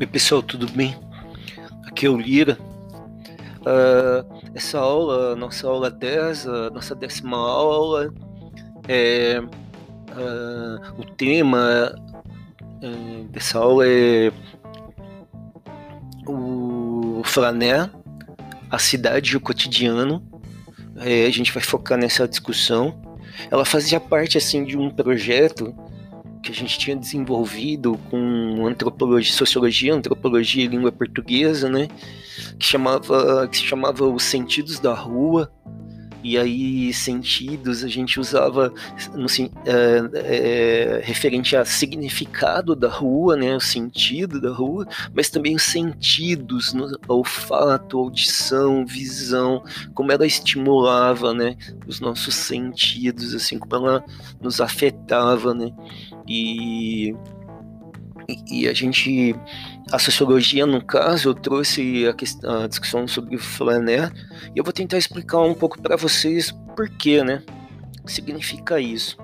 Oi pessoal, tudo bem? Aqui é o Lira. Uh, essa aula, nossa aula 10, a nossa décima aula, é, uh, o tema uh, dessa aula é o Flané, a cidade e o cotidiano. É, a gente vai focar nessa discussão. Ela fazia parte assim de um projeto que a gente tinha desenvolvido com antropologia, sociologia, antropologia e língua portuguesa, né? Que chamava, que se chamava Os Sentidos da Rua. E aí, sentidos, a gente usava no, é, é, referente a significado da rua, né, o sentido da rua, mas também os sentidos, no, olfato, audição, visão, como ela estimulava, né, os nossos sentidos, assim, como ela nos afetava, né. E, e a gente, a sociologia, no caso, eu trouxe a, questão, a discussão sobre o flané e eu vou tentar explicar um pouco para vocês por né? Que significa isso.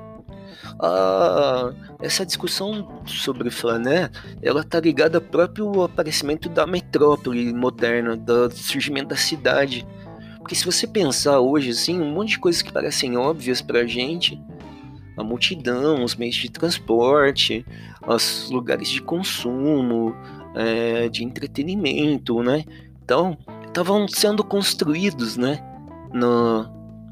Ah, essa discussão sobre flané, ela está ligada ao próprio aparecimento da metrópole moderna, do surgimento da cidade. Porque se você pensar hoje, assim, um monte de coisas que parecem óbvias pra gente, a multidão, os meios de transporte, os lugares de consumo, é, de entretenimento, né? Então, estavam sendo construídos, né? No,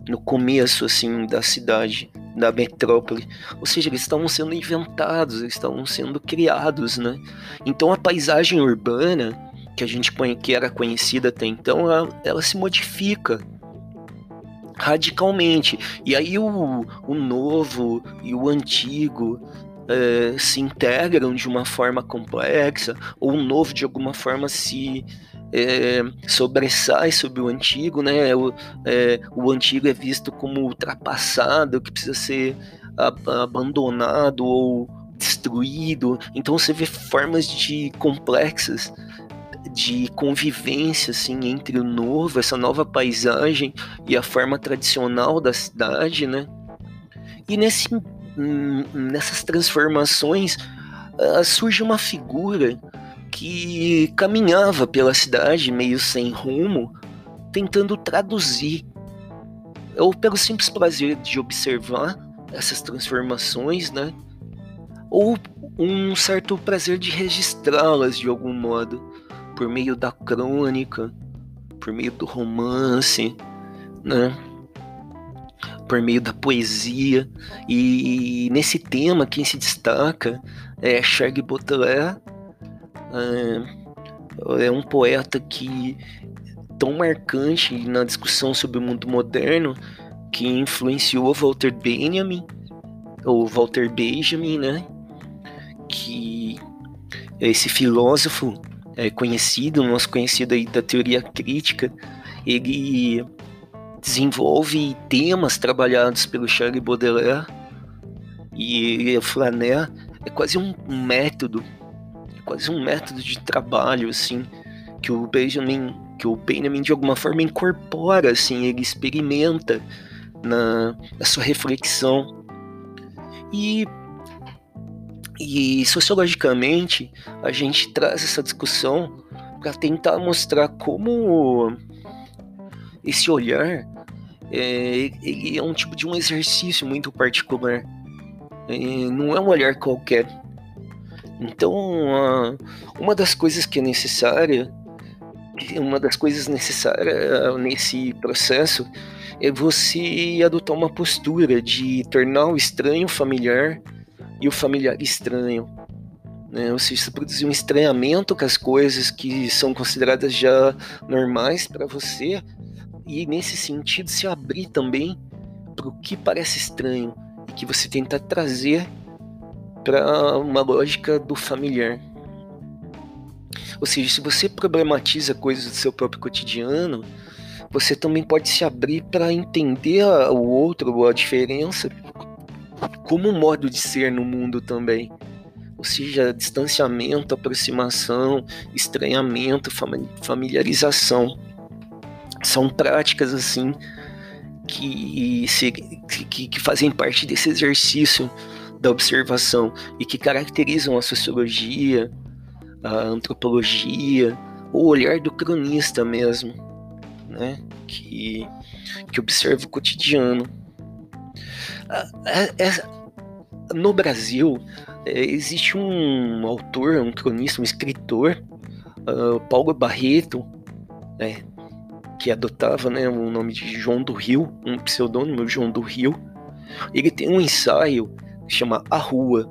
no começo, assim, da cidade, da metrópole. Ou seja, eles estavam sendo inventados, eles estavam sendo criados, né? Então, a paisagem urbana, que a gente que era conhecida até então, ela, ela se modifica radicalmente. E aí o, o novo e o antigo é, se integram de uma forma complexa, ou o novo de alguma forma se é, sobressai sobre o antigo, né? O, é, o antigo é visto como ultrapassado, que precisa ser abandonado ou destruído. Então você vê formas de complexas de convivência assim entre o novo, essa nova paisagem e a forma tradicional da cidade, né? E nesse, hum, nessas transformações uh, surge uma figura que caminhava pela cidade meio sem rumo, tentando traduzir, ou pelo simples prazer de observar essas transformações, né? Ou um certo prazer de registrá-las de algum modo por meio da crônica, por meio do romance, né? por meio da poesia. E nesse tema, quem se destaca é Charles Baudelaire. É, é um poeta que tão marcante na discussão sobre o mundo moderno que influenciou Walter Benjamin, ou Walter Benjamin, né? Que esse filósofo é, conhecido, nosso conhecido aí da teoria crítica, ele desenvolve temas trabalhados pelo Charles Baudelaire e Flaner. É quase um método, quase um método de trabalho assim que o Benjamin, que o Benjamin de alguma forma incorpora assim, ele experimenta na, na sua reflexão. E e sociologicamente, a gente traz essa discussão para tentar mostrar como esse olhar é, ele é um tipo de um exercício muito particular. É, não é um olhar qualquer. Então, uma das coisas que é necessária, uma das coisas necessárias nesse processo é você adotar uma postura de tornar o estranho familiar e o familiar estranho. Né? Ou seja, produzir um estranhamento com as coisas que são consideradas já normais para você e nesse sentido se abrir também para o que parece estranho e que você tenta trazer para uma lógica do familiar. Ou seja, se você problematiza coisas do seu próprio cotidiano, você também pode se abrir para entender o outro ou a diferença como um modo de ser no mundo também. Ou seja, distanciamento, aproximação, estranhamento, familiarização. São práticas assim que, se, que, que fazem parte desse exercício da observação e que caracterizam a sociologia, a antropologia, o olhar do cronista mesmo, né? Que, que observa o cotidiano. No Brasil, é, existe um autor, um cronista, um escritor, uh, Paulo Barreto, né, que adotava né, o nome de João do Rio, um pseudônimo João do Rio. Ele tem um ensaio que chama A Rua.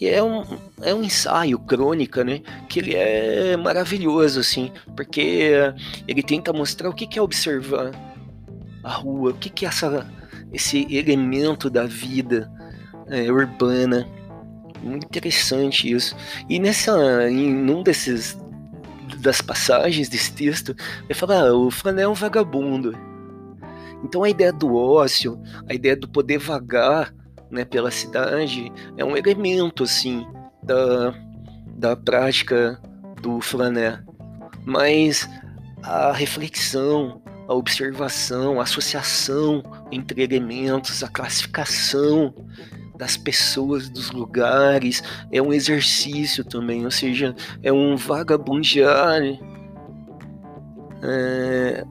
E é um, é um ensaio, crônica, né? Que ele é maravilhoso, assim, porque ele tenta mostrar o que é observar a rua, o que é essa, esse elemento da vida é, urbana. Muito interessante isso. E nessa, em um desses das passagens desse texto, ele fala: ah, o Flané é um vagabundo. Então a ideia do ócio, a ideia do poder vagar né, pela cidade é um elemento assim da, da prática do Flané. Mas a reflexão, a observação, a associação entre elementos, a classificação das pessoas, dos lugares, é um exercício também, ou seja, é um vagabundear é,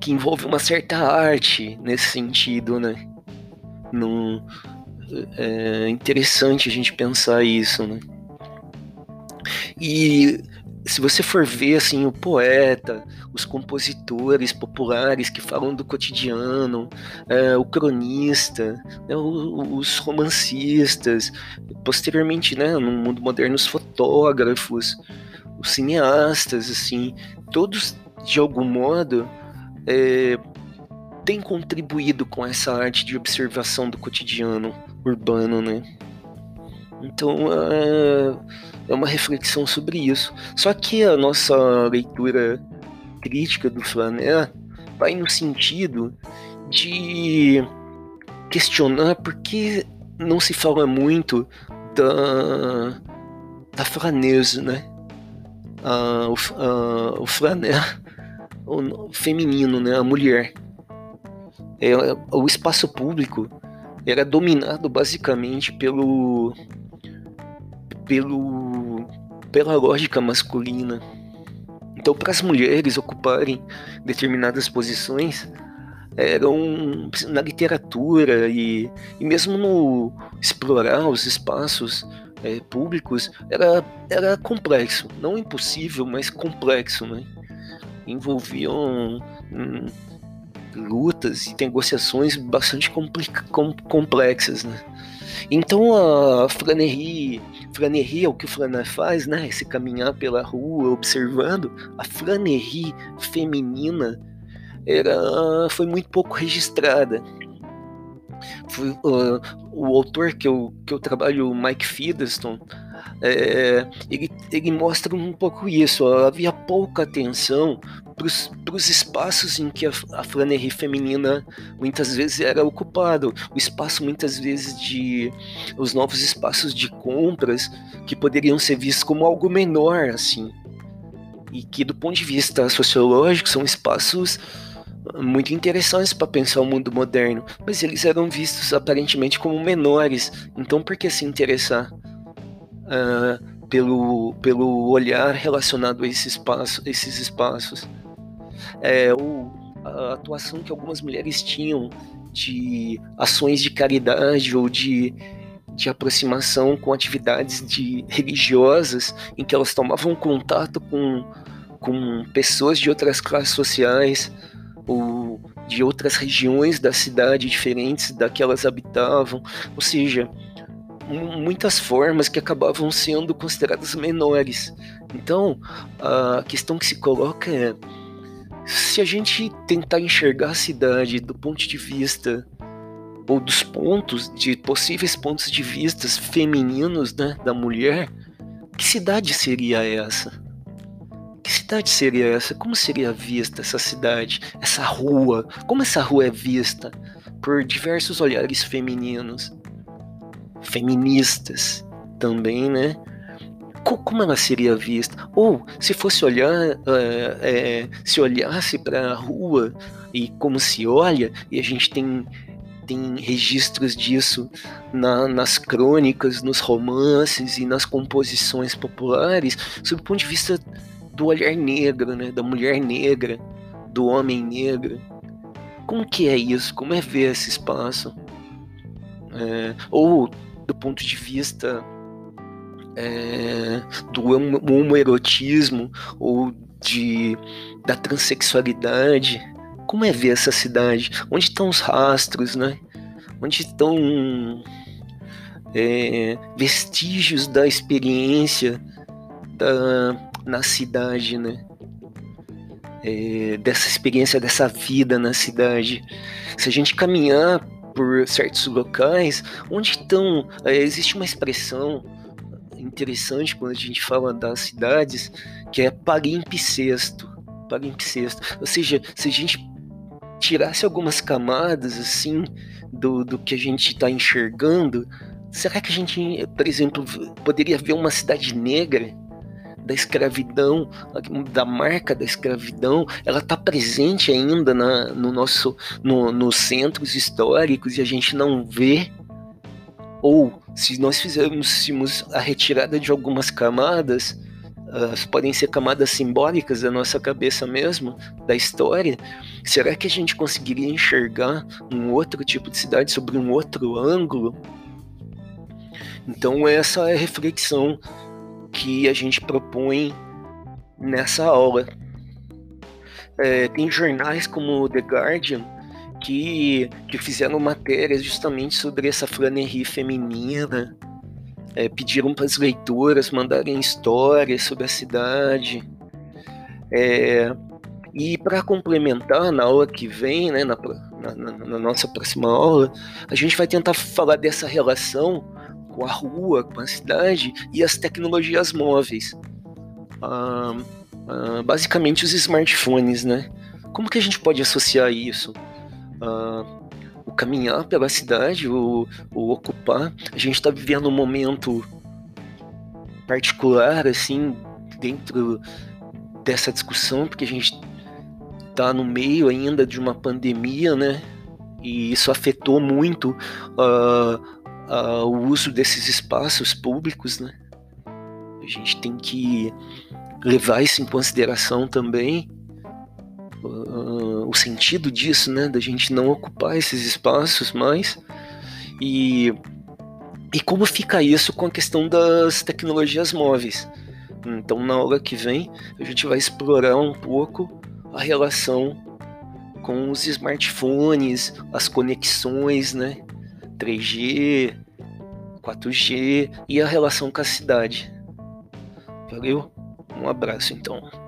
que envolve uma certa arte nesse sentido, né? Num, é interessante a gente pensar isso, né? E se você for ver assim o poeta, os compositores populares que falam do cotidiano, é, o cronista, né, os romancistas, posteriormente, né, no mundo moderno, os fotógrafos, os cineastas, assim, todos de algum modo é, têm contribuído com essa arte de observação do cotidiano urbano, né? Então, é, é uma reflexão sobre isso. Só que a nossa leitura crítica do Flaner vai no sentido de questionar por que não se fala muito da, da flanesa, né? Ah, o, ah, o o feminino, né? A mulher. É, o espaço público era dominado basicamente pelo pelo pela lógica masculina. Então, para as mulheres ocuparem determinadas posições, eram na literatura e, e mesmo no explorar os espaços é, públicos era, era complexo, não impossível, mas complexo, né? Envolviam hum, lutas e negociações bastante complexas, né? Então a Flanerie é o que o Flaner faz, né? Esse caminhar pela rua, observando. A Flanerie feminina era, foi muito pouco registrada. Foi, uh, o autor que eu, que eu trabalho, Mike Featherston, é, ele, ele mostra um pouco isso. Havia pouca atenção para os espaços em que a, a feminina muitas vezes era ocupado. O espaço, muitas vezes, de. os novos espaços de compras que poderiam ser vistos como algo menor, assim. E que, do ponto de vista sociológico, são espaços muito interessantes para pensar o mundo moderno, mas eles eram vistos aparentemente como menores. Então, por que se interessar uh, pelo, pelo olhar relacionado a esse espaço, esses espaços? É, a atuação que algumas mulheres tinham de ações de caridade ou de, de aproximação com atividades de religiosas em que elas tomavam contato com, com pessoas de outras classes sociais ou de outras regiões da cidade diferentes da que elas habitavam, ou seja, muitas formas que acabavam sendo consideradas menores. Então, a questão que se coloca é se a gente tentar enxergar a cidade do ponto de vista ou dos pontos de possíveis pontos de vistas femininos, né, da mulher, que cidade seria essa? Que cidade seria essa? Como seria vista essa cidade, essa rua? Como essa rua é vista por diversos olhares femininos, feministas também, né? Como ela seria vista? Ou se fosse olhar, é, se olhasse para a rua e como se olha, e a gente tem tem registros disso na, nas crônicas, nos romances e nas composições populares, sob o ponto de vista do olhar negro, né, da mulher negra, do homem negro. Como que é isso? Como é ver esse espaço? É, ou do ponto de vista é, do homoerotismo ou de, da transexualidade. Como é ver essa cidade? Onde estão os rastros, né? Onde estão é, vestígios da experiência da, na cidade, né? É, dessa experiência, dessa vida na cidade. Se a gente caminhar por certos locais, onde estão. É, existe uma expressão interessante quando a gente fala das cidades, que é palimpsesto. Palimpsesto. Ou seja, se a gente tirasse algumas camadas assim do, do que a gente está enxergando, será que a gente, por exemplo, poderia ver uma cidade negra? da escravidão, da marca da escravidão, ela está presente ainda na, no nosso, no, nos centros históricos e a gente não vê ou se nós fizermos a retirada de algumas camadas, uh, podem ser camadas simbólicas da nossa cabeça mesmo, da história, será que a gente conseguiria enxergar um outro tipo de cidade sobre um outro ângulo? Então essa é a reflexão que a gente propõe nessa aula. É, tem jornais como The Guardian que, que fizeram matérias justamente sobre essa flanerie feminina, é, pediram para as leitoras mandarem histórias sobre a cidade. É, e para complementar, na aula que vem, né, na, na, na, nossa próxima aula, a gente vai tentar falar dessa relação com a rua, com a cidade e as tecnologias móveis. Ah, ah, basicamente os smartphones, né? Como que a gente pode associar isso? Uh, o caminhar pela cidade, o, o ocupar. A gente está vivendo um momento particular, assim, dentro dessa discussão, porque a gente está no meio ainda de uma pandemia, né? E isso afetou muito uh, uh, o uso desses espaços públicos, né? A gente tem que levar isso em consideração também uh, o sentido disso, né, da gente não ocupar esses espaços mais e e como fica isso com a questão das tecnologias móveis. Então, na aula que vem, a gente vai explorar um pouco a relação com os smartphones, as conexões, né? 3G, 4G e a relação com a cidade. Valeu? Um abraço então.